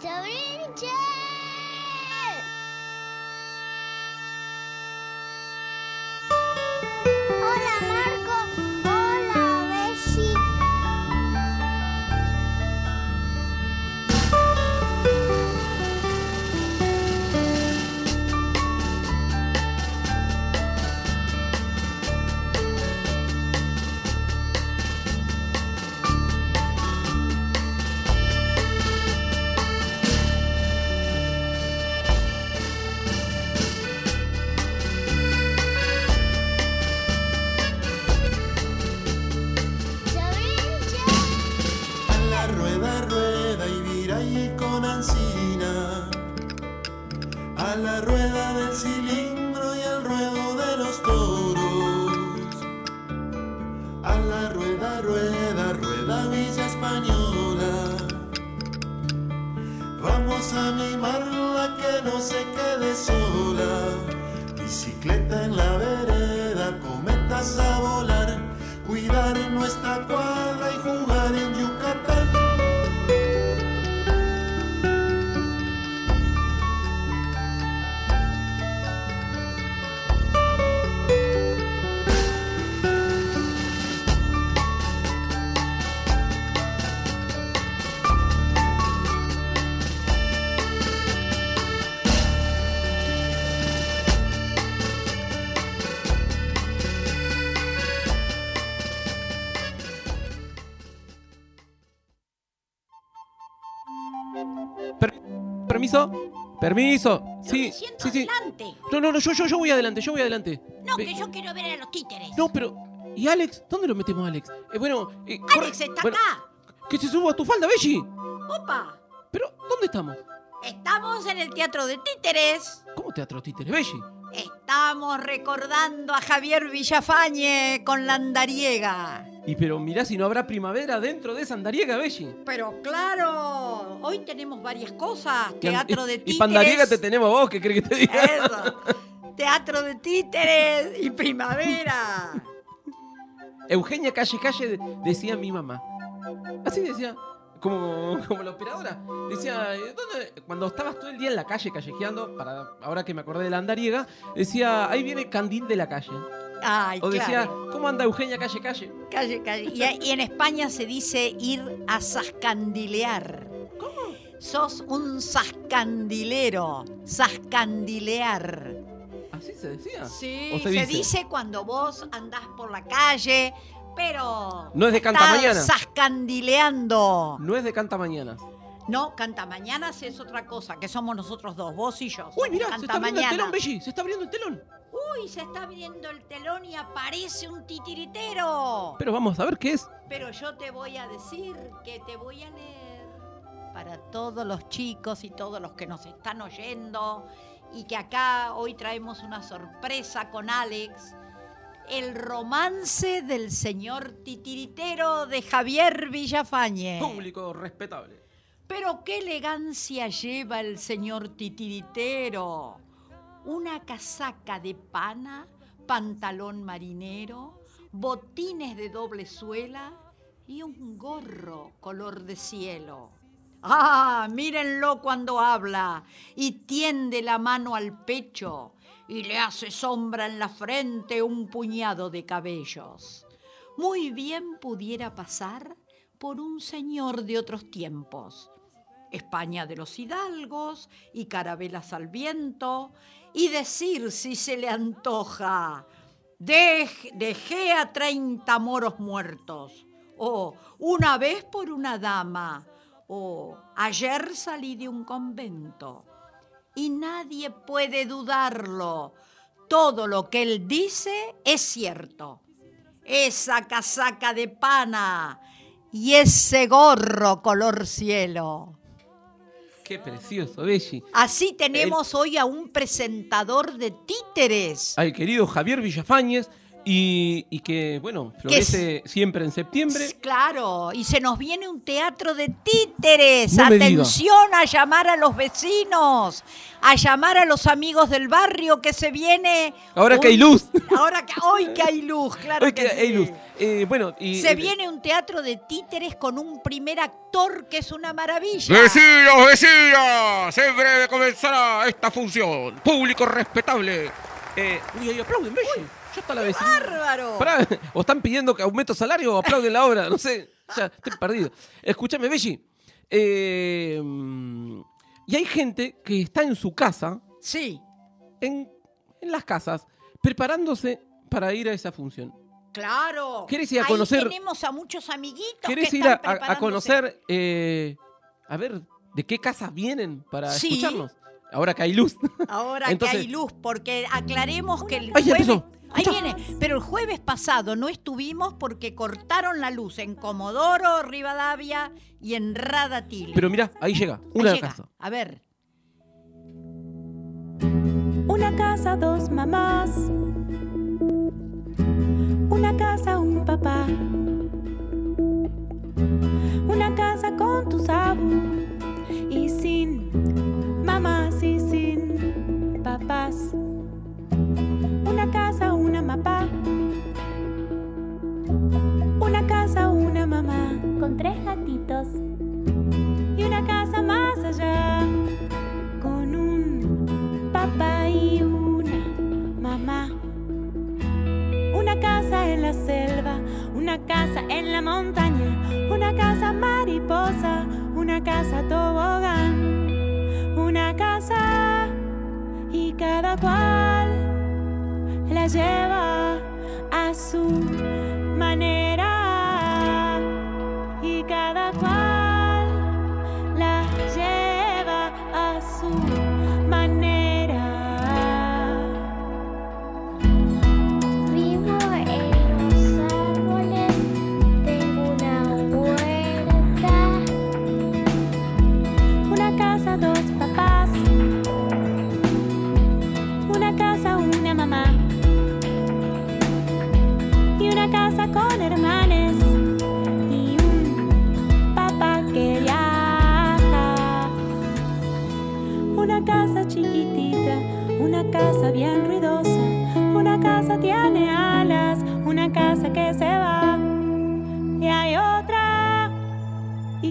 Sobrinche. Hola permiso, permiso. Sí, siento sí, sí. adelante. No, no, no, yo, yo, yo voy adelante, yo voy adelante. No, Ve- que yo quiero ver a los títeres. No, pero. ¿Y Alex? ¿Dónde lo metemos, Alex? Eh, bueno, eh, corre- Alex está bueno, acá. Que se suba a tu falda, Belly. Opa. Pero, ¿dónde estamos? Estamos en el Teatro de Títeres. ¿Cómo teatro títeres, Belly? Estamos recordando a Javier Villafañe con la andariega. Y pero mirá si no habrá primavera dentro de esa andariega, Belly. Pero claro, hoy tenemos varias cosas. Teatro de Y títeres. pandariega te tenemos vos, ¿qué crees que te diga? Eso. Teatro de títeres y primavera. Eugenia Calle Calle decía mi mamá. Así decía, como, como la operadora. Decía, ¿dónde? cuando estabas todo el día en la calle callejeando, para ahora que me acordé de la andariega, decía, ahí viene Candil de la calle. Ay, O decía, claro. ¿cómo anda Eugenia Calle Calle? Calle, calle. Y, y en España se dice ir a sascandilear. ¿Cómo? Sos un sascandilero. Sascandilear. ¿Así se decía? Sí, ¿O se, se dice? dice? cuando vos andás por la calle, pero. No es de estás Cantamañana. Sascandileando. No es de Canta Mañana. No, Cantamañanas es otra cosa, que somos nosotros dos, vos y yo. Uy, mirá, se está abriendo el telón, Belly. Se está abriendo el telón. Uy, se está abriendo el telón y aparece un titiritero. Pero vamos a ver qué es. Pero yo te voy a decir que te voy a leer para todos los chicos y todos los que nos están oyendo y que acá hoy traemos una sorpresa con Alex. El romance del señor titiritero de Javier Villafañe. Público respetable. Pero qué elegancia lleva el señor titiritero. Una casaca de pana, pantalón marinero, botines de doble suela y un gorro color de cielo. Ah, mírenlo cuando habla y tiende la mano al pecho y le hace sombra en la frente un puñado de cabellos. Muy bien pudiera pasar por un señor de otros tiempos. España de los hidalgos y carabelas al viento, y decir si se le antoja, "Dej- dejé a treinta moros muertos, o una vez por una dama, o ayer salí de un convento. Y nadie puede dudarlo, todo lo que él dice es cierto. Esa casaca de pana y ese gorro color cielo. Qué precioso, Belly. Así tenemos hoy a un presentador de títeres. Al querido Javier Villafañez, Y, y que, bueno, florece siempre en septiembre. Claro, y se nos viene un teatro de títeres. No. Atención a llamar a los vecinos, a llamar a los amigos del barrio que se viene. Ahora un- que hay luz. Ahora que hoy que hay luz, claro Hoy que, que hay sí. luz. Eh, bueno, y. Se eh, viene un teatro de títeres con un primer actor que es una maravilla. Vecinos, vecinas, en breve comenzará esta función. Público respetable. eh, uy, uy, aplauden. Ya está la vecina. ¡Bárbaro! Pará, o están pidiendo que aumento salario o aplauden la obra, no sé. Ya, estoy perdido. Escúchame, Belli. eh, y hay gente que está en su casa, Sí, en, en las casas, preparándose para ir a esa función. claro. ¿Querés ir a Ahí conocer- tenemos a muchos amiguitos ¿Querés que ir a, conocer, eh, a ver, de qué casas vienen para Sí. escucharnos? Ahora que hay luz. Ahora Entonces- que hay luz, porque aclaremos que el Ay, ya jueves... empezó. Ahí viene, pero el jueves pasado no estuvimos porque cortaron la luz en Comodoro, Rivadavia y en Radatil. Pero mirá, ahí llega, Ahí una llega. casa. A ver, Una casa, dos mamás. Una casa, un papá. Una casa con tus abu. Y sin mamás y sin papás. Una casa, una mapa. Una casa, una mamá. con tres gatitos. Y una casa más allá, con un papá y una mamá. Una casa en la selva, una casa en la montaña, una casa mariposa, una casa tobogán, una casa y cada cual lleva a su manera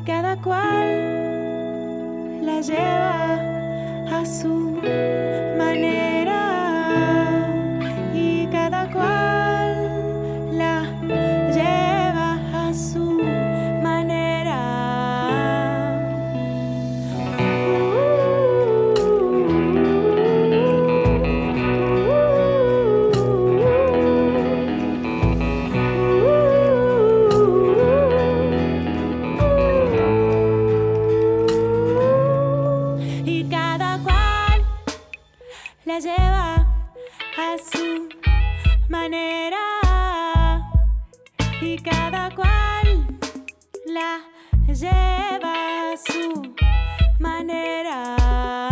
cada cual la lleva lleva su manera.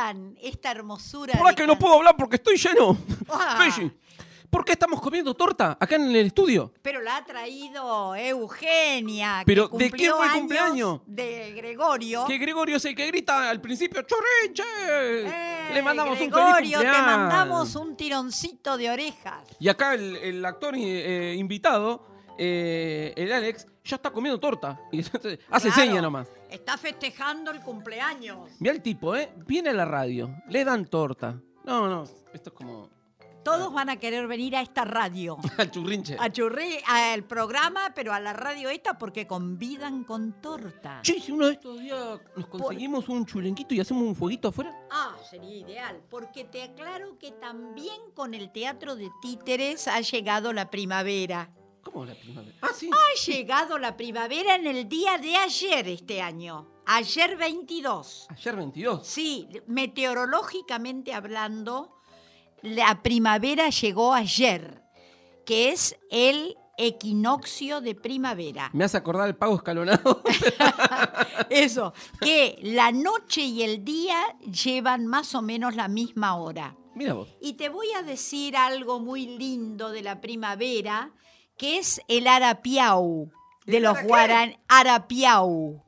¿Quiénes eran esta hermosura? ¿Por de que no puedo hablar porque estoy lleno? Ah. ¿por qué estamos comiendo torta acá en el estudio? Pero la ha traído Eugenia. Pero, que ¿de quién fue el años cumpleaños? De Gregorio. Que Gregorio es el que grita al principio, ¡Chorrinche! Eh, Le mandamos un feliz Gregorio, te mandamos un tironcito de orejas. Y acá el, el actor eh, invitado, eh, el Alex, ya está comiendo torta. Y hace Claro, seña nomás. Está festejando el cumpleaños. Mira el tipo, ¿eh? Viene a la radio, le dan torta. No, no, esto es como... Todos van a querer venir a esta radio. Al churrinche. A churri, al programa, pero a la radio esta porque convidan con torta. Che, si uno de estos días nos conseguimos un chulenquito y hacemos un fueguito afuera. Ah, sería ideal, porque te aclaro que también con el teatro de títeres ha llegado la primavera. ¿Cómo la primavera? Ah, sí. Ha llegado la primavera en el día de ayer este año. Ayer 22. Ayer 22. Sí, meteorológicamente hablando, la primavera llegó ayer, que es el equinoccio de primavera. Me hace acordar el pago escalonado. Eso, que la noche y el día llevan más o menos la misma hora. Mira vos. Y te voy a decir algo muy lindo de la primavera, que es el arapiau de ¿El los guaraníes. Arapiau.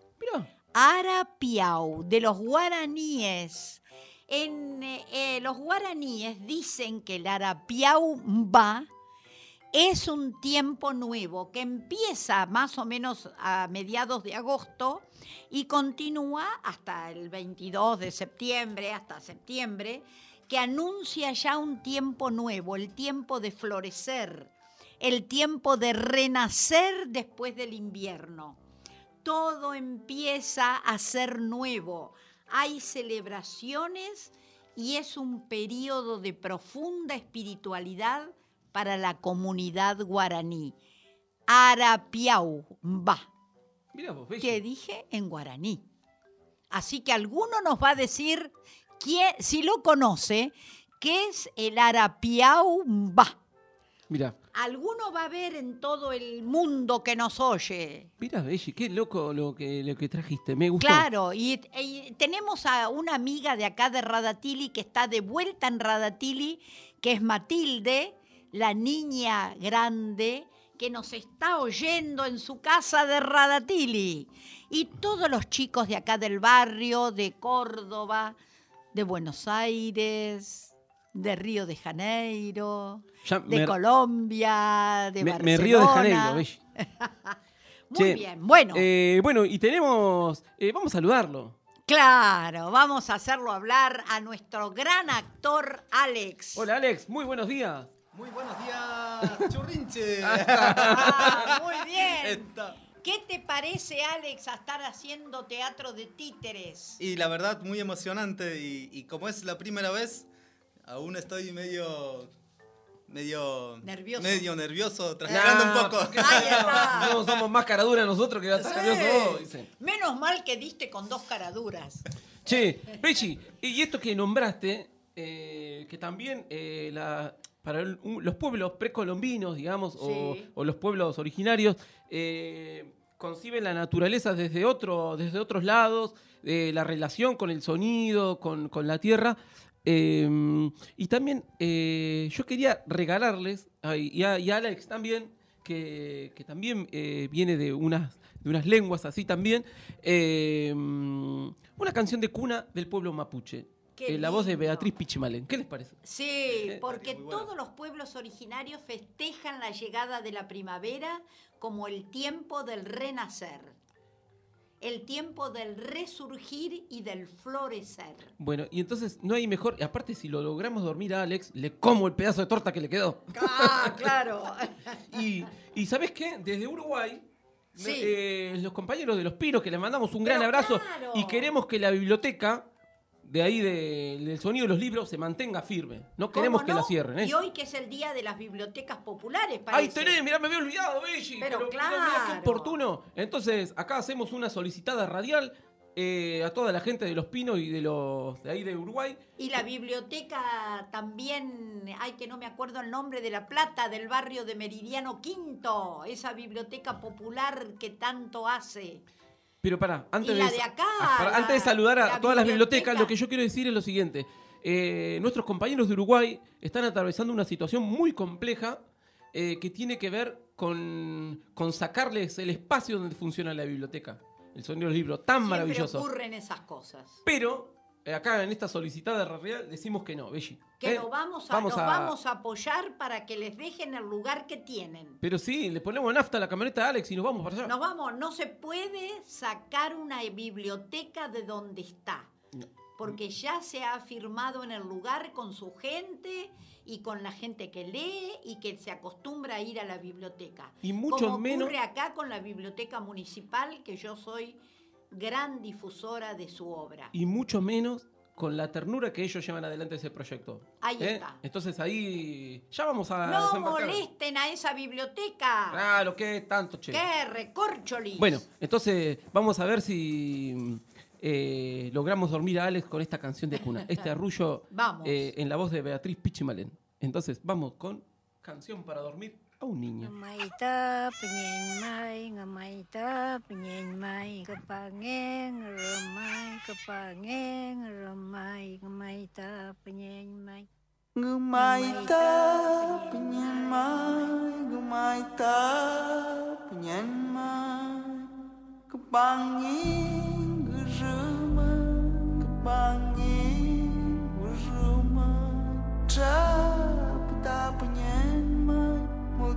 Arapiau, de los guaraníes. En, eh, eh, los guaraníes dicen que el Arapiau va es un tiempo nuevo que empieza más o menos a mediados de agosto y continúa hasta el 22 de septiembre, hasta septiembre, que anuncia ya un tiempo nuevo, el tiempo de florecer, el tiempo de renacer después del invierno todo empieza a ser nuevo. Hay celebraciones y es un periodo de profunda espiritualidad para la comunidad guaraní. Arapiau va, que dije en guaraní. Así que alguno nos va a decir, quién, si lo conoce, qué es el Arapiau va. Mira. Alguno va a ver en todo el mundo que nos oye. Mira, Belli, qué loco lo que, lo que trajiste. Me gustó. Claro, y, y tenemos a una amiga de acá de Radatili que está de vuelta en Radatili, que es Matilde, la niña grande que nos está oyendo en su casa de Radatili. Y todos los chicos de acá del barrio, de Córdoba, de Buenos Aires, de Río de Janeiro, Ya de me- Colombia, de me, Barcelona. me río de Janeiro. Muy Che, bien, bueno. Eh, bueno, y tenemos. eh, vamos a saludarlo. Claro, vamos a hacerlo hablar a nuestro gran actor Alex. Hola, Alex. Muy buenos días. Muy buenos días, churrinche. Ah, muy bien. Esta- ¿Qué te parece, Alex, a estar haciendo teatro de títeres? Y la verdad, muy emocionante. Y, y como es la primera vez, aún estoy medio. medio. Nervioso. Medio nervioso, transpirando Nah, un poco. somos más caradura nosotros que vas a estar nervioso vos, dicen. Menos mal que diste con dos caraduras. Che, Pechi, y esto que nombraste, eh, que también eh, la- para el- un- los pueblos precolombinos, digamos, o, Sí. o los pueblos originarios, eh, conciben la naturaleza desde, otro, desde otros lados, eh, la relación con el sonido, con, con la tierra. Eh, y también eh, yo quería regalarles, ay, y, a, y a Alex también, que, que también eh, viene de unas, de unas lenguas así también, eh, una canción de cuna del pueblo mapuche. Eh, la voz de. Beatriz Pichimalen. ¿Qué les parece? Sí, porque bueno. todos los pueblos originarios festejan la llegada de la primavera como el tiempo del renacer, el tiempo del resurgir y del florecer. Bueno, y entonces no hay mejor. y Aparte, si lo logramos dormir a Alex, le como el pedazo de torta que le quedó. Ah, claro. Y, y ¿sabes qué? Desde Uruguay, Sí. eh, los compañeros de Los Pinos, que les mandamos un gran abrazo claro. y queremos que la biblioteca de ahí de- del sonido de los libros se mantenga firme. No queremos ¿Cómo que no? la cierren. ¿eh? Y hoy que es el día de las bibliotecas populares, Ahí parece. tenés, mirá, me había olvidado, Belli. Pero mirá qué claro. oportuno. Entonces, acá hacemos una solicitada radial eh, a toda la gente de Los Pinos y de los de ahí de Uruguay. Y la biblioteca también, ay que no me acuerdo el nombre de La Plata, del barrio de Meridiano Quinto, esa biblioteca popular que tanto hace. Pero pará, antes Y la de, de acá, ah, pará, la- antes de saludar a la todas las biblioteca. bibliotecas, lo que yo quiero decir es lo siguiente. Eh, nuestros compañeros de Uruguay están atravesando una situación muy compleja eh, que tiene que ver con, con sacarles el espacio donde funciona la biblioteca. El sonido de los libros, tan Siempre maravilloso. ocurren esas cosas. Pero acá en esta solicitada radial decimos que no, Belli. Que ¿eh? lo vamos a, Vamos a- vamos a apoyar para que les dejen el lugar que tienen. Pero sí, le ponemos nafta a la camioneta de Alex y nos vamos para allá. Nos vamos, no se puede sacar una biblioteca de donde está. No. Porque ya se ha firmado en el lugar con su gente y con la gente que lee y que se acostumbra a ir a la biblioteca. Y mucho Como menos- ocurre acá con la biblioteca municipal, que yo soy gran difusora de su obra. Y mucho menos con la ternura que ellos llevan adelante ese proyecto. Ahí ¿eh? está. Entonces ahí ya vamos a No molesten a esa biblioteca. Lo que tanto, che. ¡Qué recorcholis! Bueno, entonces vamos a ver si eh, logramos dormir a Alex con esta canción de cuna. Este arrullo Vamos. eh, en la voz de Beatriz Pichimalén. Entonces vamos con canción para dormir Uninha. Ngamai ta penyen mai, ngamai ta penyen mai, kepangeng remai, kepangeng remai, ngamai ta penyen mai. Ngamai ta penyen mai, ngamai ta penyen mai, kepangeng remai, kepangeng remai, ta penyen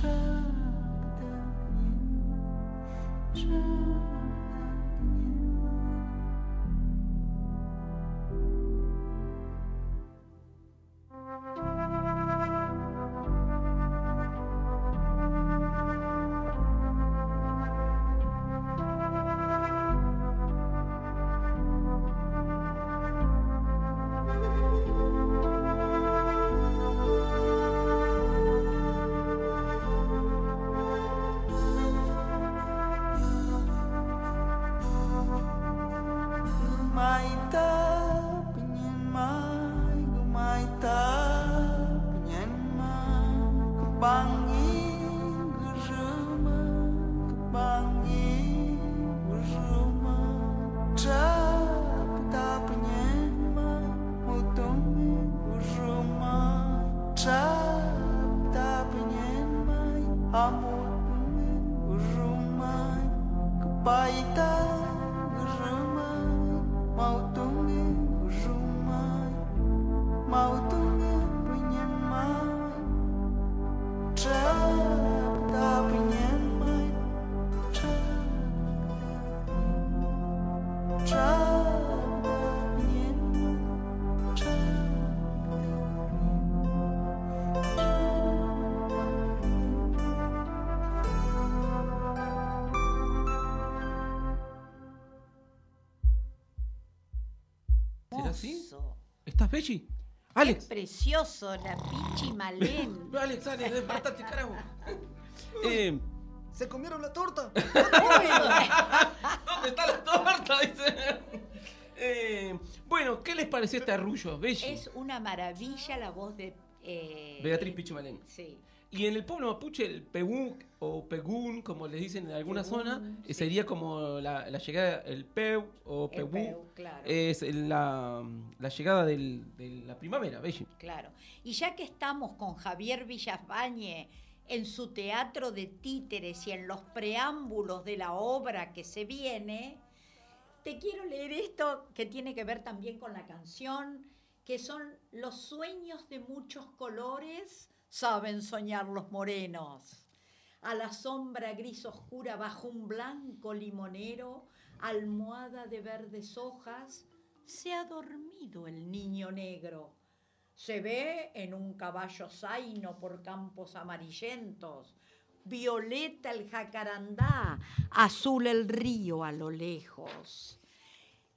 shut ¿Estás? Alex. Precioso, la Pichi Malén. Alex, Alex, despertate, carajo. Eh, ¡Se comieron la torta! ¿Dónde está la torta? Dice. Eh, bueno, ¿qué les pareció este arrullo, Belli? es una maravilla la voz de... eh, Beatriz Pichimalén. Sí. Y en el pueblo mapuche, el pegún o pegún, como les dicen en alguna Pegún, zona, sí. eh, sería como la, la llegada, el peu o pegún. peu, claro. Es la, la llegada del- de la primavera, Belli. Claro. Y ya que estamos con Javier Villafañe en su teatro de títeres y en los preámbulos de la obra que se viene, te quiero leer esto que tiene que ver también con la canción, que son los sueños de muchos colores, saben soñar los morenos. A la sombra gris oscura bajo un blanco limonero, almohada de verdes hojas, se ha dormido el niño negro. Se ve en un caballo zaino por campos amarillentos, violeta el jacarandá, azul el río a lo lejos.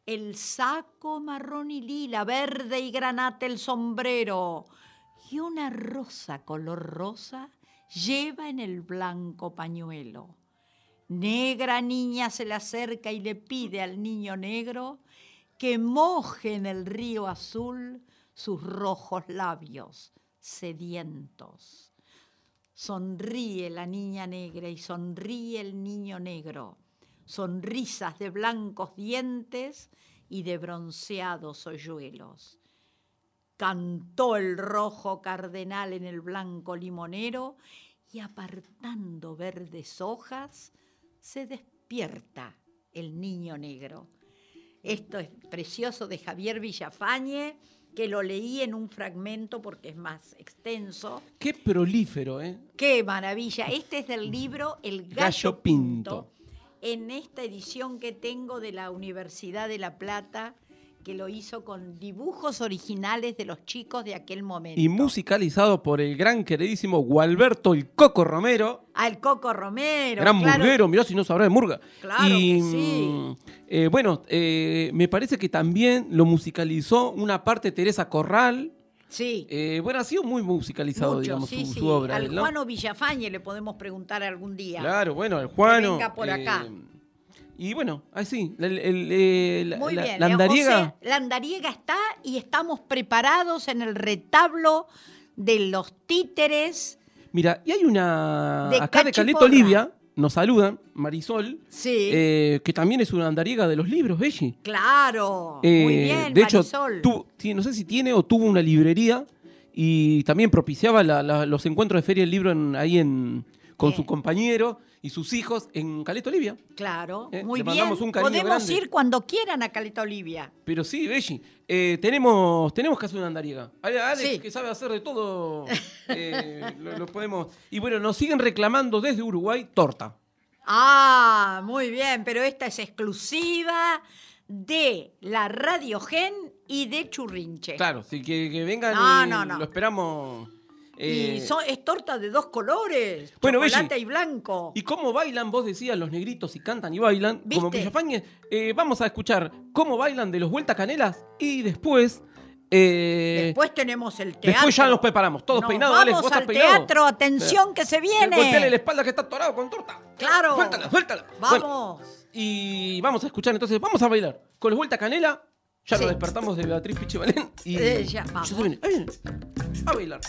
El saco marrón y lila, verde y granate el sombrero, y una rosa color rosa lleva en el blanco pañuelo. Negra niña se le acerca y le pide al niño negro que moje en el río azul sus rojos labios sedientos. Sonríe la niña negra y sonríe el niño negro, sonrisas de blancos dientes y de bronceados hoyuelos. Cantó el rojo cardenal en el blanco limonero y apartando verdes hojas se despierta el niño negro. Esto es precioso de Javier Villafañe, que lo leí en un fragmento porque es más extenso. Qué prolífero, ¿eh? ¡Qué maravilla! Este es del libro El Gallo, Gallo Pinto. En esta edición que tengo de la Universidad de La Plata, que lo hizo con dibujos originales de los chicos de aquel momento. Y musicalizado por el gran queridísimo Gualberto el Coco Romero. Al Coco Romero. gran claro. murguero, mirá si no sabrá de murga. Claro y, que sí. mm, eh, bueno, eh, me parece que también lo musicalizó una parte Teresa Corral. Sí. Eh, bueno, ha sido muy musicalizado, Mucho, digamos, sí, su, sí. su obra. Al ¿no? Juano Villafañe le podemos preguntar algún día. Claro, bueno, al Juano. venga por acá. Y bueno, así, el- el- el- Muy la, bien. la eh, andariega. José, la andariega está y estamos preparados en el retablo de los títeres. Mira, y hay una. De acá de Caleta. Olivia, nos saludan, Marisol, Sí. eh, que también es una andariega de los libros, Belli. claro. Eh, Muy bien, de hecho, Marisol. tu- ti- no sé si tiene o tuvo una librería y también propiciaba la- la- los encuentros de Feria del Libro en- ahí en, con su compañero y sus hijos en Caleta Olivia. Claro, Eh, muy le bien. mandamos un cariño Podemos grande. ir cuando quieran a Caleta Olivia. Pero sí, Belli, eh, tenemos, tenemos que hacer una andariega. Ale- Alex, Sí. que sabe hacer de todo, eh, lo, lo podemos... Y bueno, nos siguen reclamando desde Uruguay torta. Ah, muy bien, pero esta es exclusiva de la Radio Gen y de Churrinche. Claro, sí, que, que vengan No, y no, no. lo esperamos... eh, Y son- es torta de dos colores, Bueno, chocolate Belli, y blanco. ¿Y cómo bailan? Vos decías los negritos y cantan y bailan. Como ¿Viste? Villafañe, eh, vamos a escuchar cómo bailan de los Vuelta Canelas y después. eh, Después tenemos el teatro. después ya nos preparamos, todos Nos peinados. Vamos Alex, ¿vos al peinado? teatro, atención que se viene. Golpeale la espalda que está atorado con torta. Claro. Suéltala, suéltala. Vamos. Bueno, y vamos a escuchar entonces, vamos a bailar con los Vuelta Canela. Ya Sí. nos despertamos de Beatriz Pichibalén. Y Eh, ya, vamos. ahí viene. A bailar.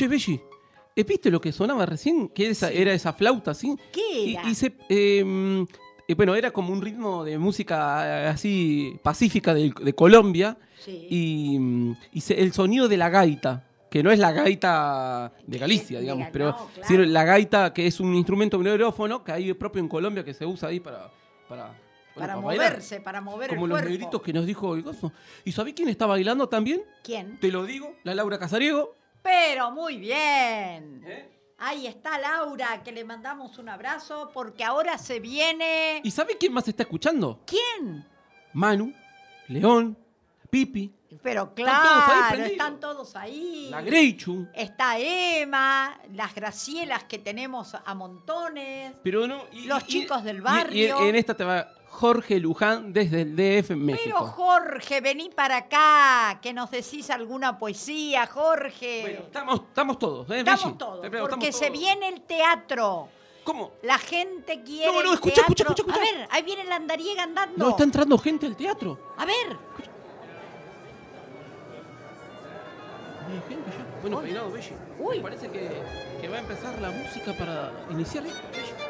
Che, Belli, ¿eh, ¿viste lo que sonaba recién? Que esa, era esa flauta, ¿sí? ¿Qué Y, era? y se, eh, mm, eh, bueno, era como un ritmo de música eh, así pacífica de, de Colombia. Sí. Y, y se- el sonido de la gaita, que no es la gaita de Galicia, digamos, Ga- pero claro. sino la gaita que es un instrumento neurófono que hay propio en Colombia que se usa ahí para... para para bailar. moverse, para mover Como el los negritos que nos dijo el gozo. ¿Y sabés quién está bailando también? ¿Quién? Te lo digo, la Laura Casariego. Pero muy bien. ¿Eh? Ahí está Laura, que le mandamos un abrazo porque ahora se viene. ¿Y sabés quién más está escuchando? ¿Quién? Manu, León, Pipi, Pero Están todos ahí claro, están todos ahí. la Greichu. Está Emma, las Gracielas que tenemos a montones. Pero no, y- Los y- chicos del y- y barrio. en esta te va Jorge Luján desde el DF México. Pero Jorge, vení para acá, que nos decís alguna poesía, Jorge. Bueno, estamos, estamos todos, ¿eh, estamos Belli? todos, Te- porque estamos se todos. viene el teatro. ¿Cómo? La gente quiere. No, no, escucha, escucha, escucha, escucha. A ver, ahí viene la andariega andando. No, está entrando gente al teatro. A ver. Hay gente ya. Bueno, peinado, Belli. Uy. Me parece que, que va a empezar la música para iniciar esto, Belli.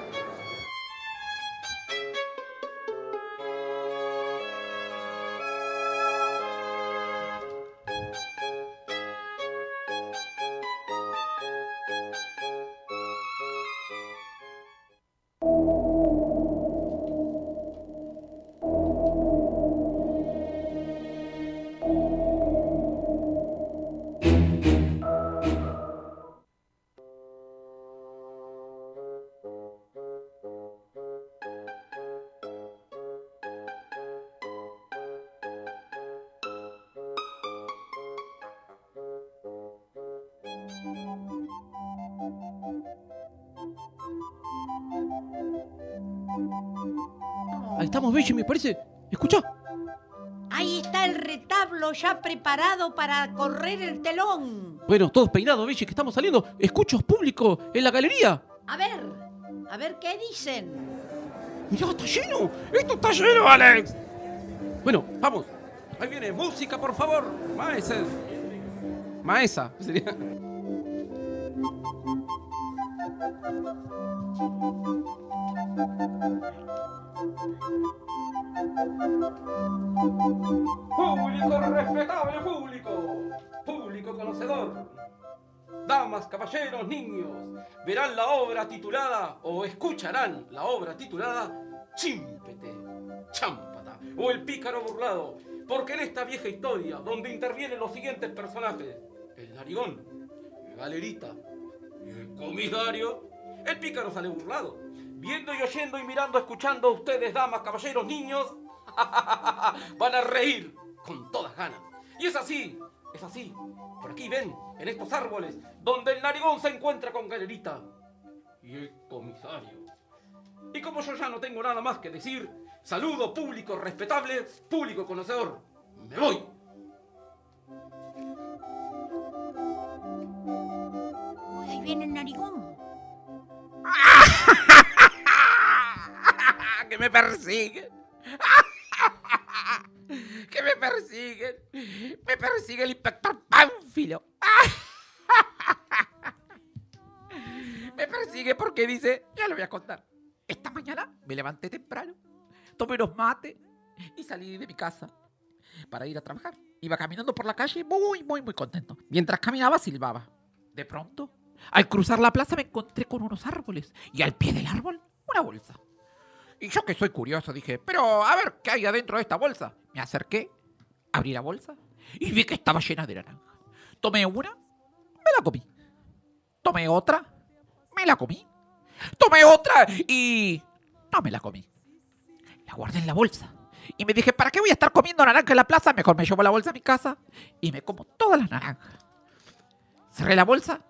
Estamos, Belli, me parece. Escucha. Ahí está el retablo ya preparado para correr el telón. Bueno, todos peinados, Belli, que estamos saliendo. Escuchos públicos en la galería. A ver, a ver qué dicen. Mirá, está lleno. Esto está lleno, Alex. Bueno, vamos. Ahí viene música, por favor. Maesa. Maesa. Sería. Damas, caballeros, niños, verán la obra titulada o escucharán la obra titulada Chímpete, Chámpata o El pícaro burlado, porque en esta vieja historia, donde intervienen los siguientes personajes, el narigón, Galerita y el comisario, el pícaro sale burlado, viendo y oyendo y mirando, escuchando a ustedes, damas, caballeros, niños, van a reír con todas ganas. Y es así, es así. Por aquí ven, en estos árboles, donde el narigón se encuentra con Galerita y el comisario. Y como yo ya no tengo nada más que decir, saludo público respetable, público conocedor. Me voy. Uy, ahí viene el narigón. que me persiguen. Que me persiguen. Me persigue el inspector Pánfilo. me persigue porque dice, ya lo voy a contar. Esta mañana me levanté temprano, tomé unos mates y salí de mi casa para ir a trabajar. Iba caminando por la calle muy, muy, muy contento. Mientras caminaba, silbaba. De pronto, al cruzar la plaza me encontré con unos árboles y al pie del árbol una bolsa. Y yo que soy curioso dije, pero a ver qué hay adentro de esta bolsa. Me acerqué, abrí la bolsa y vi que estaba llena de naranja. Tomé una, me la comí. Tomé otra, me la comí. Tomé otra y no me la comí. La guardé en la bolsa. Y me dije, ¿para qué voy a estar comiendo naranja en la plaza? Mejor me llevo la bolsa a mi casa y me como todas las naranjas. Cerré la bolsa,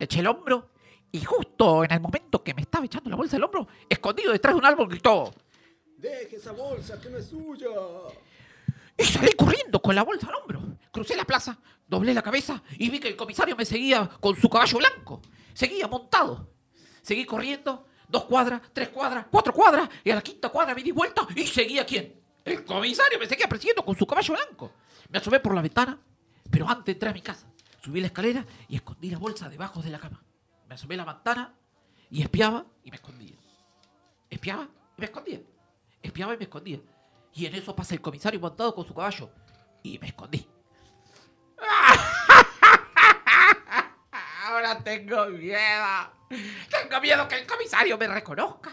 eché el hombro y justo en el momento que me estaba echando la bolsa al hombro, escondido detrás de un árbol, gritó. Deje esa bolsa que no es suya. Y salí corriendo con la bolsa al hombro. Crucé la plaza, doblé la cabeza y vi que el comisario me seguía con su caballo blanco. Seguía montado. Seguí corriendo, dos cuadras, tres cuadras, cuatro cuadras, y a la quinta cuadra me di vuelta y seguía quién. El comisario me seguía persiguiendo con su caballo blanco. Me asomé por la ventana, pero antes entré a mi casa. Subí la escalera y escondí la bolsa debajo de la cama. Me asomé la ventana y espiaba y me escondía. Espiaba y me escondía. Espiaba y me escondía. Y en eso pasa el comisario montado con su caballo. Y me escondí. Ahora tengo miedo. Tengo miedo que el comisario me reconozca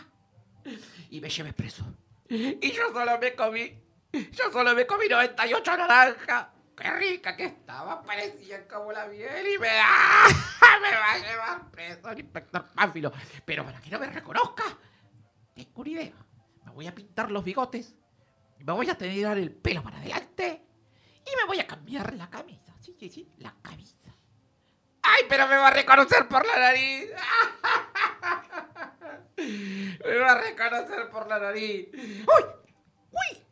y me lleve preso. Y yo solo me comí. Yo solo me comí 98 naranjas. Qué rica que estaba, parecía como la miel y me, ¡Ah! me va a llevar preso el inspector Pánfilo. Pero para que no me reconozca, tengo una idea. Me voy a pintar los bigotes, me voy a tirar el pelo para adelante y me voy a cambiar la camisa. Sí, sí, sí, la camisa. ¡Ay, pero me va a reconocer por la nariz! Me va a reconocer por la nariz. ¡Uy! ¡Uy!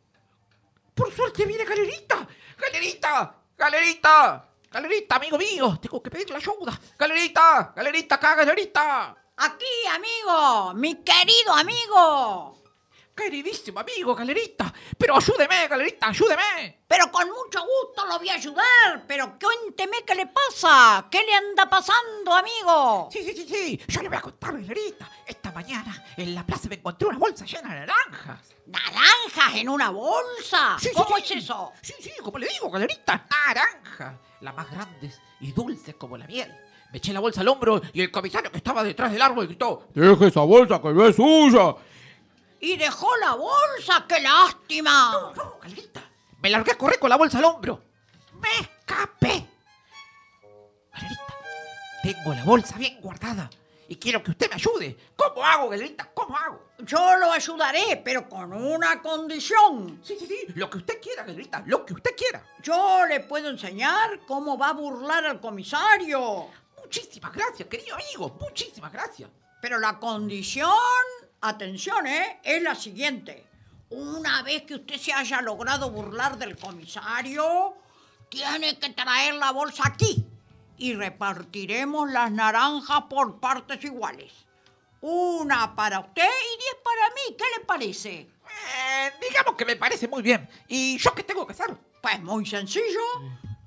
Por suerte viene Galerita. ¡Galerita! ¡Galerita! ¡Galerita, amigo mío! Tengo que pedirle ayuda. ¡Galerita! ¡Galerita acá, Galerita! Aquí, amigo, mi querido amigo. Queridísimo amigo, Galerita. Pero ayúdeme, Galerita, ayúdeme. Pero con mucho gusto lo voy a ayudar. Pero cuénteme qué le pasa. ¿Qué le anda pasando, amigo? Sí, sí, sí, sí. Yo le voy a contar, Galerita. Esta mañana en la plaza me encontré una bolsa llena de naranjas. ¿Naranjas en una bolsa? Sí, ¿Cómo sí. es eso? Sí, sí, como le digo, Galerita, naranja. Las más grandes y dulces como la miel. Me eché la bolsa al hombro y el comisario que estaba detrás del árbol gritó: Deje esa bolsa que no es suya. Y dejó la bolsa. ¡Qué lástima! No, no. Me largué a correr con la bolsa al hombro. Me escapé. Galerita, tengo la bolsa bien guardada y quiero que usted me ayude. ¿Cómo hago, Galerita? ¿Cómo hago? Yo lo ayudaré, pero con una condición. Sí, sí, sí. Lo que usted quiera, Galerita. Lo que usted quiera. Yo le puedo enseñar cómo va a burlar al comisario. Muchísimas gracias, querido amigo. Muchísimas gracias. Pero la condición, atención, ¿eh? es la siguiente. Una vez que usted se haya logrado burlar del comisario, tiene que traer la bolsa aquí y repartiremos las naranjas por partes iguales. Una para usted y diez para mí. ¿Qué le parece? Eh, digamos que me parece muy bien. ¿Y yo qué tengo que hacer? Pues muy sencillo.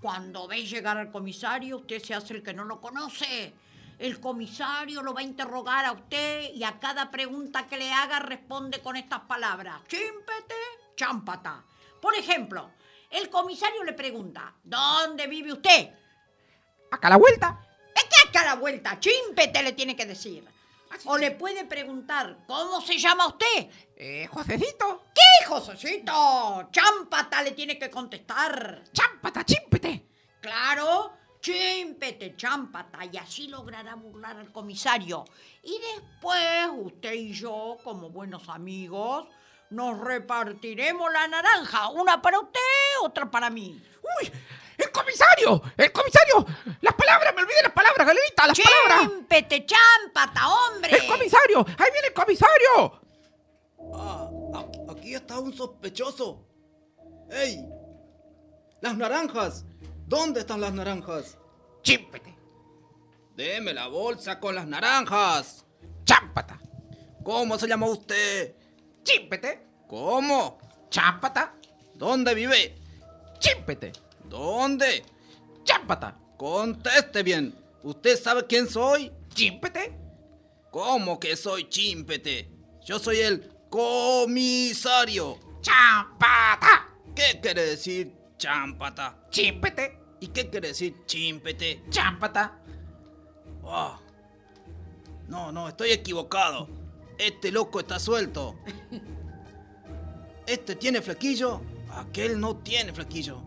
Cuando ve llegar al comisario, usted se hace el que no lo conoce. El comisario lo va a interrogar a usted y a cada pregunta que le haga responde con estas palabras. Chímpete, chámpata. Por ejemplo, el comisario le pregunta, ¿dónde vive usted? Acá a la vuelta. ¿Es que acá a la vuelta? Chímpete le tiene que decir. O le puede preguntar, ¿cómo se llama usted? Eh, Josecito. ¿Qué, Josecito? Chámpata le tiene que contestar. Chámpata, chímpete. Claro, chímpete, chámpata, y así logrará burlar al comisario. Y después usted y yo, como buenos amigos, nos repartiremos la naranja, una para usted, otra para mí. ¡Uy! ¡El comisario! ¡El comisario! ¡Las palabras! ¡Me olvidé las palabras, Galerita! ¡Las palabras! ¡Chímpete, chámpata, hombre! ¡El comisario! ¡Ahí viene el comisario! Ah, aquí está un sospechoso. ¡Ey! ¡Las naranjas! ¿Dónde están las naranjas? ¡Chímpete! Deme la bolsa con las naranjas. ¡Chámpata! ¿Cómo se llama usted? ¡Chímpete! ¿Cómo? ¡Chámpata! ¿Dónde vive? ¡Chímpete! ¿Dónde? ¡Chámpata! Conteste bien. ¿Usted sabe quién soy? ¡Chímpete! ¿Cómo que soy chimpete? Yo soy el comisario. ¡Chámpata! ¿Qué quiere decir chámpata? ¡Chímpete! ¿Y qué quiere decir chimpete? ¡Chámpata! Ah. No, no, estoy equivocado. Este loco está suelto. Este tiene flequillo, aquel no tiene flequillo.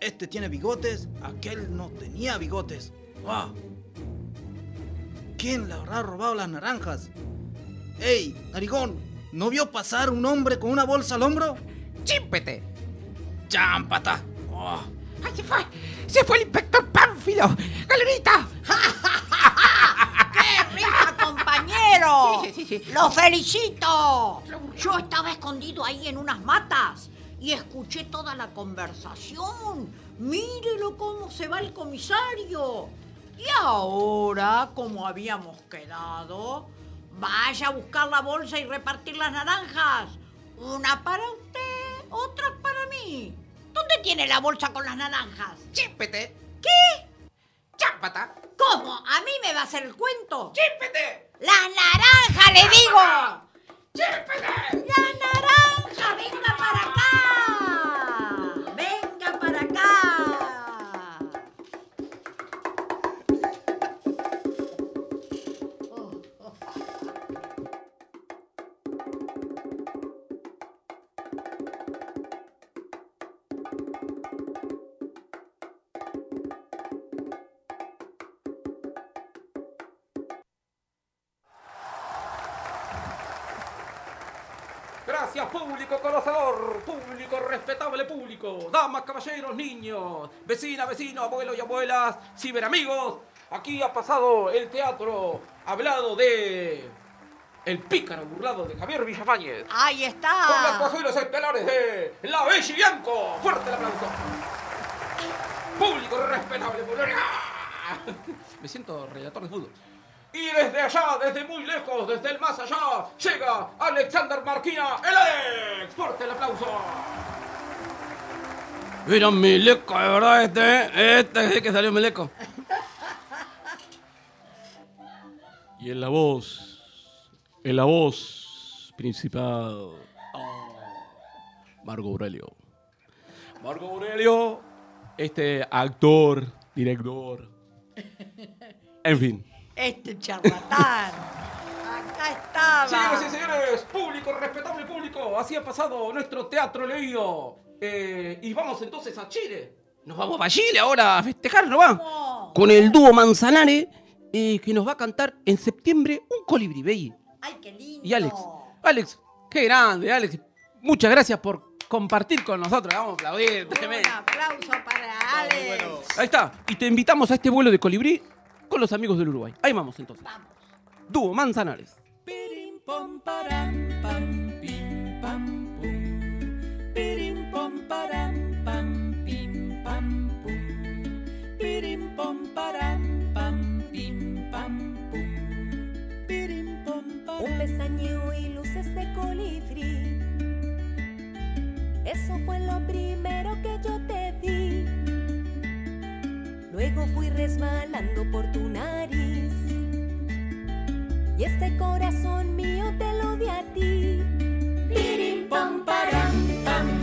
Este tiene bigotes, aquel no tenía bigotes. Ah. ¿Quién le habrá robado las naranjas? ¡Ey, narigón! ¿No vio pasar un hombre con una bolsa al hombro? ¡Chímpete! ¡Chámpata! Ah. ¡Ay, se fue! ¡Se fue el inspector Pánfilo! ¡Galerita! ¡Qué risa, compañero! Sí, sí, sí. ¡Lo felicito! Yo estaba escondido ahí en unas matas y escuché toda la conversación. Mírelo cómo se va el comisario. Y ahora, como habíamos quedado, vaya a buscar la bolsa y repartir las naranjas. Una para usted, otra para mí. ¿Dónde tiene la bolsa con las naranjas? ¡Chímpete! ¿Qué? chápata. ¿Cómo? ¿A mí me va a hacer el cuento? ¡Chípete! ¡La naranja, le digo! ¡Chípete! ¡La naranja! ¡Venga para acá! Damas, caballeros, niños, vecinas, vecinos, abuelos y abuelas, ciberamigos. Aquí ha pasado el teatro hablado de El pícaro burlado de Javier Villafañez. ¡Ahí Con las está! actuaciones estelares de La Belli Bianco. Fuerte el aplauso. Público respetable. Me siento relator de fútbol. Y desde allá, desde muy lejos, desde el más allá, llega Alexander Marquina, el Alex. Fuerte el aplauso. Mira, Mileco, de verdad, este, ¿eh? este es el que salió Mileco. Y en la voz, en la voz principal, Marco Aurelio. Marco Aurelio, este actor, director, en fin. Este charlatán. Acá estaba. Señoras y señores, público, respetable público, así ha pasado nuestro teatro leído. Eh, y vamos entonces a Chile. Nos vamos a Chile ahora a festejar, ¿no va? Con el dúo Manzanares, eh, que nos va a cantar en septiembre un colibrí Baby. ¡Ay, qué lindo! Y Alex, Alex, qué grande, Alex. Muchas gracias por compartir con nosotros. Vamos a aplaudir. Un aplauso para Alex. bueno. Ahí está. Y te invitamos a este vuelo de colibrí con los amigos del Uruguay. Ahí vamos entonces. Vamos. Dúo Manzanares. Pirim pom param pam pim pam pom param pam pim pam pum. Pirim pom param pam pim pam pum. Pirim pom Un pestañeo y luces de colibrí. Eso fue lo primero que yo te di. Luego fui resbalando por tu nariz. Y este corazón mío te lo di a ti. Pirim pam param pam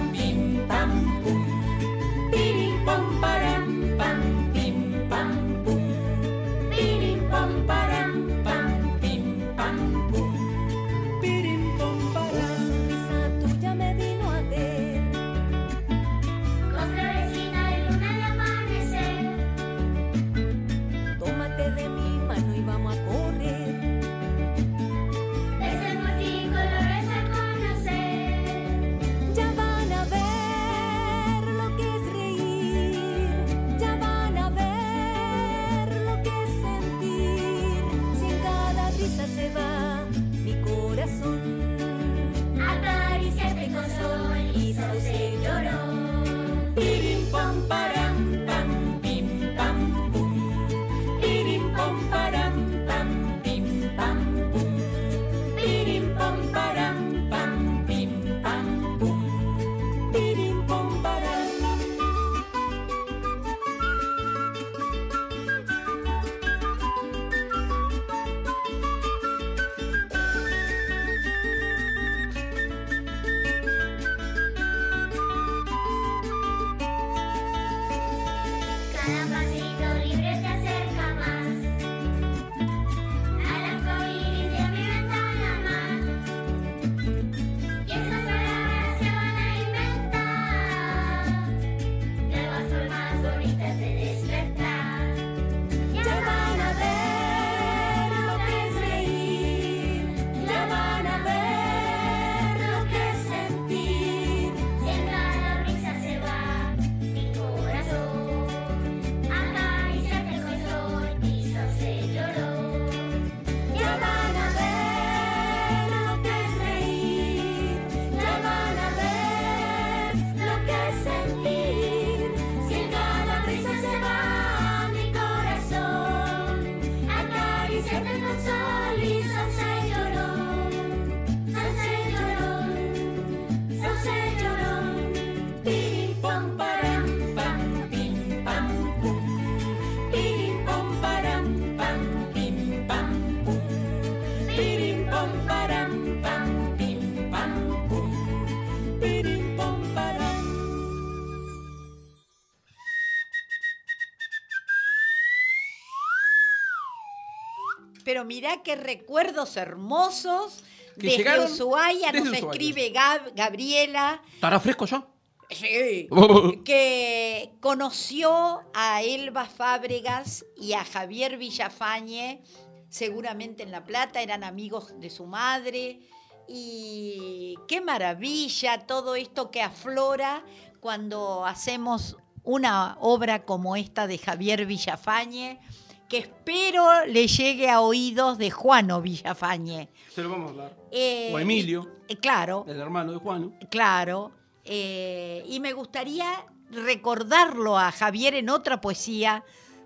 mirá qué recuerdos hermosos. Que Desde llegaron Ushuaia desde nos Ushuaia. escribe Gab- Gabriela. ¿Estará fresco ya? Sí. que conoció a Elba Fábregas y a Javier Villafañe, seguramente en La Plata, eran amigos de su madre. Y qué maravilla todo esto que aflora cuando hacemos una obra como esta de Javier Villafañe, que espero le llegue a oídos de Juano Villafañe. Se lo vamos a hablar. Eh, o a Emilio, eh, claro, el hermano de Juan. Claro. eh, y me gustaría recordarlo a Javier en otra poesía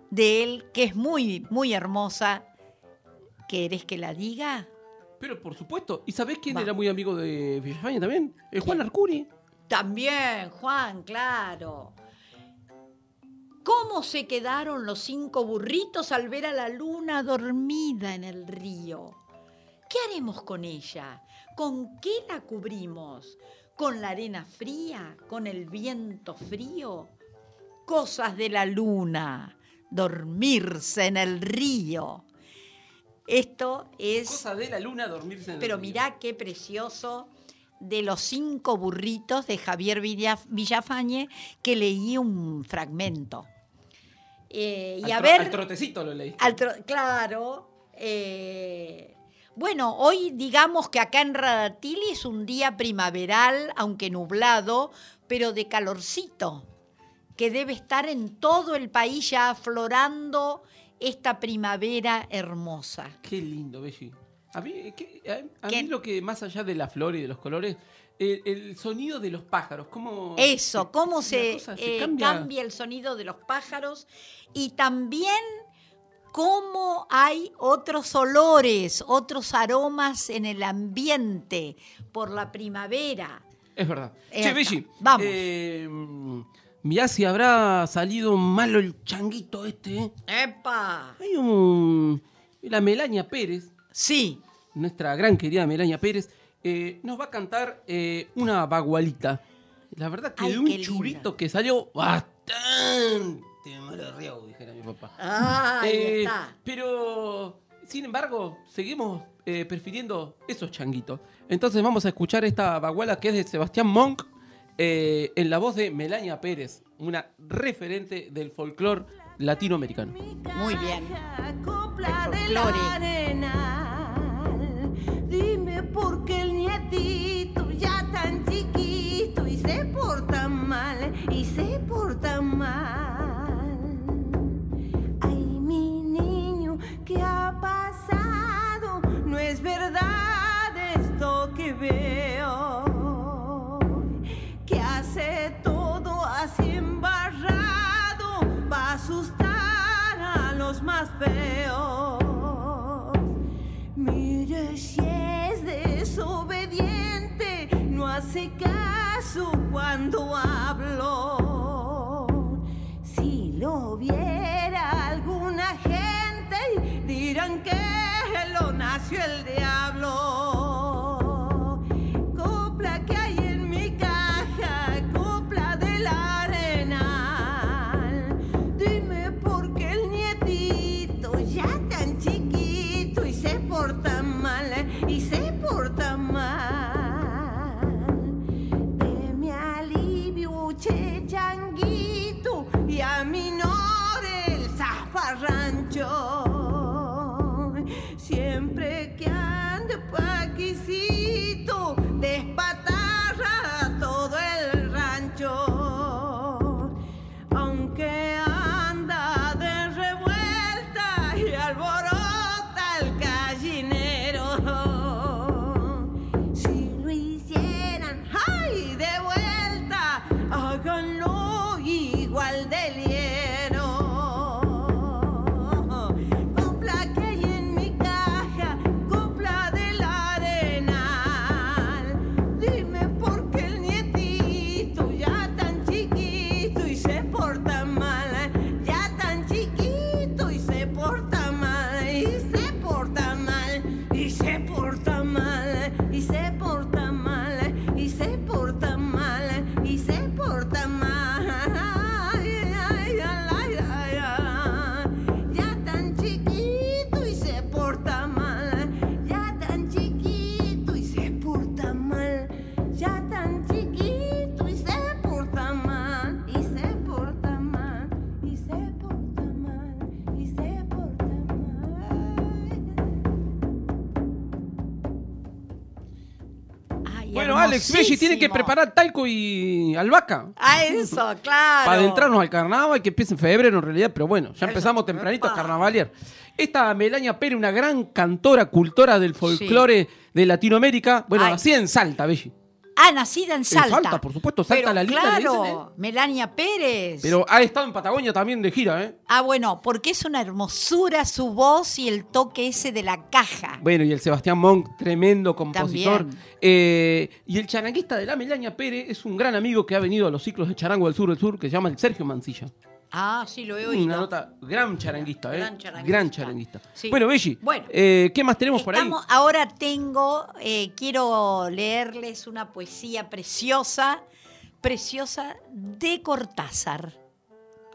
de él, que es muy, muy hermosa. ¿Querés que la diga? Pero por supuesto. ¿Y sabés quién Va. era muy amigo de Villafaña también? El Juan Arcuri. También, Juan, claro. ¿Cómo se quedaron los cinco burritos al ver a la luna dormida en el río? ¿Qué haremos con ella? ¿Con qué la cubrimos? ¿Con la arena fría? ¿Con el viento frío? Cosas de la luna, dormirse en el río. Esto es... Cosa de la luna dormirse en el Pero río. mirá qué precioso de los cinco burritos de Javier Villa- Villafañe que leí un fragmento. Eh, y Al a ver, Al trotecito lo leí. al tro- claro. eh, bueno, hoy digamos que acá en Radatili es un día primaveral, aunque nublado, pero de calorcito, que debe estar en todo el país ya aflorando esta primavera hermosa. Qué lindo, Belli. A mí, eh, ¿qué- a- a mí lo que más allá de la flor y de los colores, el, el sonido de los pájaros, cómo... Eso, cómo la se, cosa se eh, cambia. cambia. el sonido de los pájaros y también cómo hay otros olores, otros aromas en el ambiente por la primavera. Es verdad. Eh, che. Belli, Vamos. eh, mirá si habrá salido malo el changuito este, ¿eh? ¡Epa! Hay un... La Melania Pérez. Sí. Nuestra gran querida Melania Pérez. eh, nos va a cantar eh, una bagualita. La verdad que Ay, de un churito que salió bastante malo riego, dijera mi papá. Ah, ahí Eh, está. Pero, sin embargo, seguimos prefiriendo esos changuitos. Entonces vamos a escuchar esta baguala que es de Sebastián Monk en la voz de Melania Pérez, una referente del folclore latinoamericano. Muy bien. Dime por qué el nietito ya tan chiquito y se porta mal, y se porta mal. Ay, mi niño, ¿qué ha pasado? No es verdad esto que veo. Más si es desobediente, no hace caso cuando hablo. Si lo viera alguna gente, dirán que lo nació el diablo. Alex, Belli tiene que preparar talco y albahaca. Ah, eso, claro. Para adentrarnos al carnaval, que empieza en febrero en realidad, pero bueno, ya empezamos tempranito a carnavalier. Esta Melania Pérez, una gran cantora, cultora del folclore de Latinoamérica, bueno, así en Salta, Belli. Ah, nacida en Salta. Salta, por supuesto, Salta Pero la linda, le claro, dicen, ¿eh? Melania Pérez. Pero ha estado en Patagonia también de gira, ¿eh? Ah, bueno, porque es una hermosura su voz y el toque ese de la caja. Bueno, y el Sebastián Monk, tremendo compositor. Eh, y el charanguista de la Melania Pérez es un gran amigo que ha venido a los ciclos de charango del sur del sur, que se llama el Sergio Mancilla. Ah, sí, lo he oído. Una nota, gran charanguista, ¿eh? Gran charanguista. Gran charanguista. Sí. Bueno, Belli, Bueno. eh, ¿qué más tenemos por ahí? Estamos- ahora tengo, eh, quiero leerles una poesía preciosa, preciosa de Cortázar,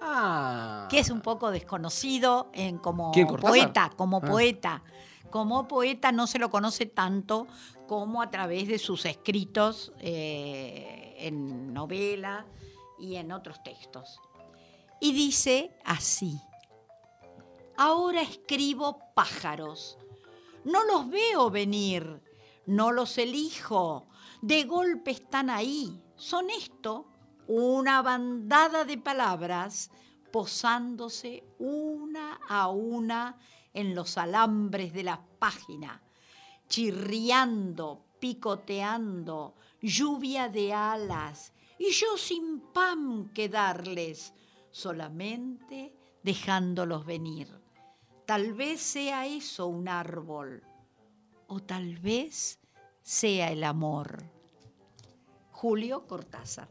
Ah. que es un poco desconocido en como poeta, como Ah. poeta. Como poeta no se lo conoce tanto como a través de sus escritos eh, en novela y en otros textos. Y dice así, ahora escribo pájaros, no los veo venir, no los elijo, de golpe están ahí, son esto, una bandada de palabras posándose una a una en los alambres de la página, chirriando, picoteando, lluvia de alas, y yo sin pan que darles, solamente dejándolos venir. Tal vez sea eso un árbol, o tal vez sea el amor. Julio Cortázar.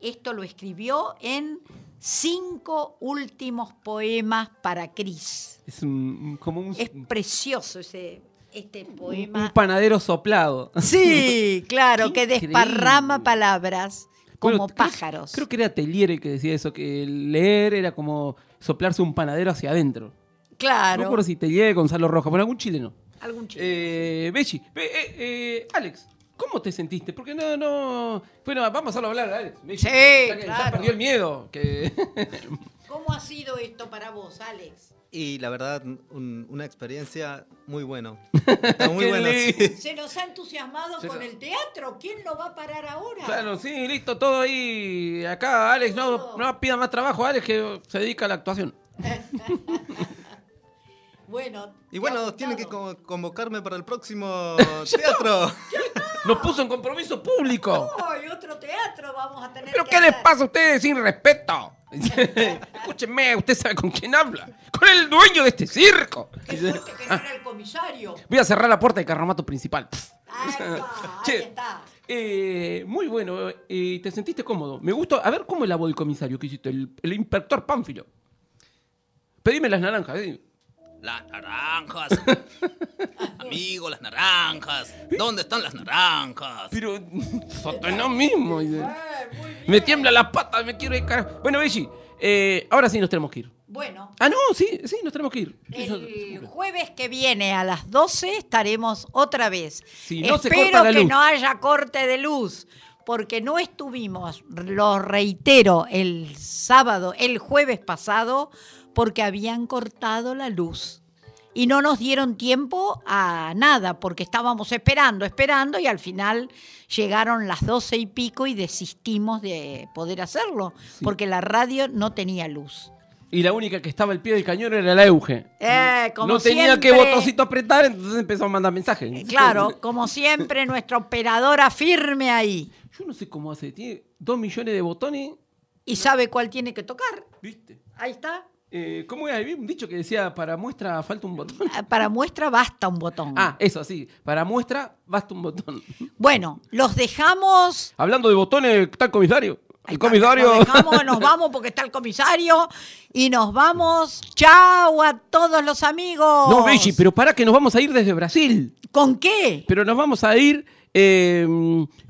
Esto lo escribió en cinco últimos poemas para Cris. Es un- como un, Es precioso ese, este poema. un panadero soplado. Sí, claro, que desparrama palabras como creo- pájaros. Creo que era Telier el que decía eso, que leer era como soplarse un panadero hacia adentro. No claro. me acuerdo si Telier, Gonzalo Rojas, bueno, algún chileno. Algún chico. Eh, Belli, eh, eh, eh, Alex, ¿cómo te sentiste? Porque no, no... Bueno, vamos a hablar, Alex. Belli. Sí, Ya que Ya claro. perdió el miedo. Que... ¿Cómo ha sido esto para vos, Alex? Y la verdad, un- una experiencia muy bueno. Está muy sí. Se nos ha entusiasmado Se con el teatro. ¿Quién lo va a parar ahora? Claro, sí, listo, todo ahí. Acá, Alex, no, no pida más trabajo, Alex, que se dedica a la actuación. Bueno. Y bueno, tienen que co- convocarme para el próximo teatro. Nos puso en compromiso público. ¡Ay, otro teatro vamos a tener ¿Pero que qué les hacer! pasa a ustedes sin respeto? Escúchenme, usted sabe con quién habla. Con el dueño de este circo. ¡Qué suerte que no era el comisario! Voy a cerrar la puerta del carromato principal. Ahí está, Che, ahí está. Eh, muy bueno, eh, ¿te sentiste cómodo? Me gustó. A ver cómo es la voz del comisario que hiciste, el, el inspector Pánfilo. Pedime las naranjas, ¿eh? Las naranjas. Amigo, las naranjas. ¿Dónde están las naranjas? Pero, Satanás mismo. dice. Me tiembla las patas, me quiero ir. Bueno, Belli, eh, ahora sí nos tenemos que ir. Bueno, Ah, no, sí, sí, nos tenemos que ir. El jueves que viene a las 12 estaremos otra vez. Si no se Espero corta la que no haya corte de luz, porque no estuvimos, lo reitero, el sábado, el jueves pasado, porque habían cortado la luz. Y no nos dieron tiempo a nada, porque estábamos esperando, esperando, y al final llegaron las doce y pico y desistimos de poder hacerlo, porque la radio no tenía luz. Y la única que estaba al pie del cañón era la Euge. Eh, como no tenía que siempre- botoncito apretar, entonces empezó a mandar mensajes. Claro, como siempre, nuestra operadora firme ahí. Yo no sé cómo hace. Tiene dos millones de botones. Y sabe cuál tiene que tocar. ¿Viste? Ahí está. Eh, ¿Cómo era? Había un dicho que decía, para muestra falta un botón. Ah, Para muestra basta un botón. Ah, eso, sí. Para muestra basta un botón. Bueno, los dejamos. Hablando de botones, está el comisario. El comisario. dejamos, nos vamos porque está el comisario. Y nos vamos. Chao a todos los amigos. No, Belli, pero para que nos vamos a ir desde Brasil. ¿Con qué? Pero nos vamos a ir eh,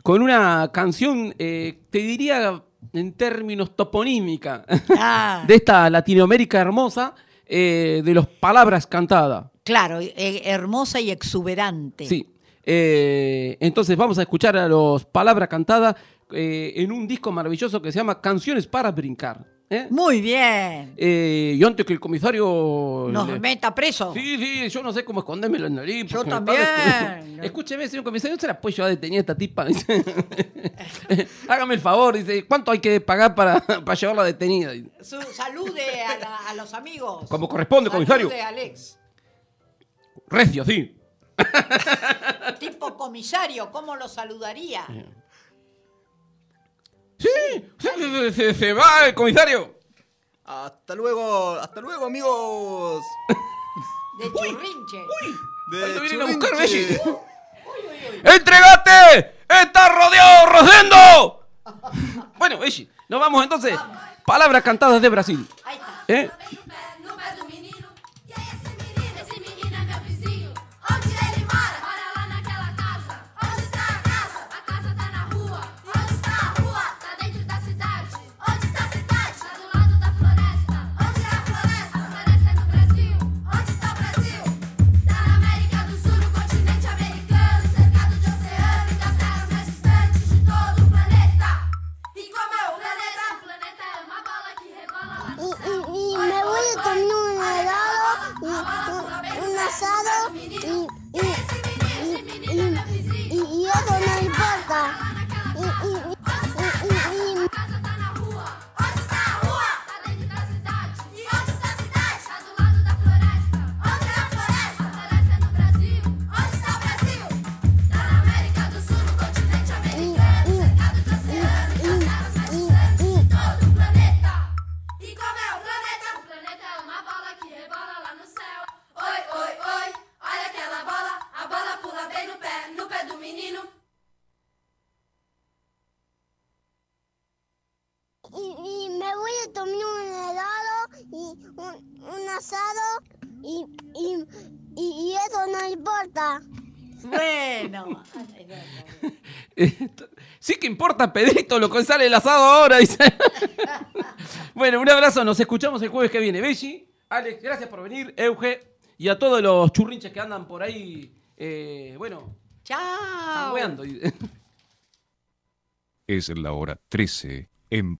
con una canción, eh, te diría en términos toponímica, Ah, de esta Latinoamérica hermosa, eh, de los palabras cantadas. claro, eh, hermosa y exuberante. Sí. Eh, entonces vamos a escuchar a los palabras cantadas eh, en un disco maravilloso que se llama Canciones para Brincar. ¿Eh? Muy bien. Eh, y antes que el comisario... Nos le- meta preso. Sí, sí, yo no sé cómo esconderme la nariz. Yo también. Escúcheme, señor comisario, ¿no se la puede llevar detenida esta tipa? Hágame el favor, dice, ¿cuánto hay que pagar para, para llevarla detenida? Su- salude a, la- a los amigos. Como corresponde, comisario. Salude, Alex. Recio, sí. Tipo comisario, ¿cómo lo saludaría? Sí, se, se- se va el comisario. Hasta luego, hasta luego, amigos. De churrinche. De Ahí lo vienen a buscar, Churrinche. ¡Entregate! ¡Está rodeado, Rosendo! Bueno, Belli, nos vamos entonces. Palabras cantadas de Brasil. Ahí está. ¿Eh? Importa, Pedrito, lo que sale el asado ahora. Dice. bueno, un abrazo, nos escuchamos el jueves que viene. Belli, Alex, gracias por venir, Euge, y a todos los churrinches que andan por ahí, eh, bueno, Chao. Es la hora 13 en